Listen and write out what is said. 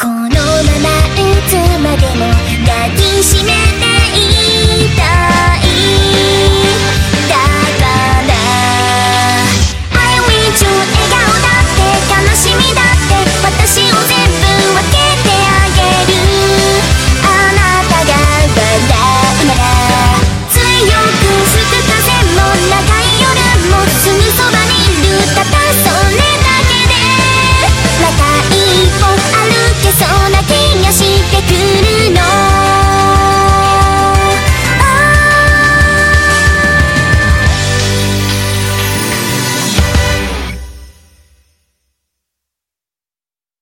このままいつまでも抱きしめて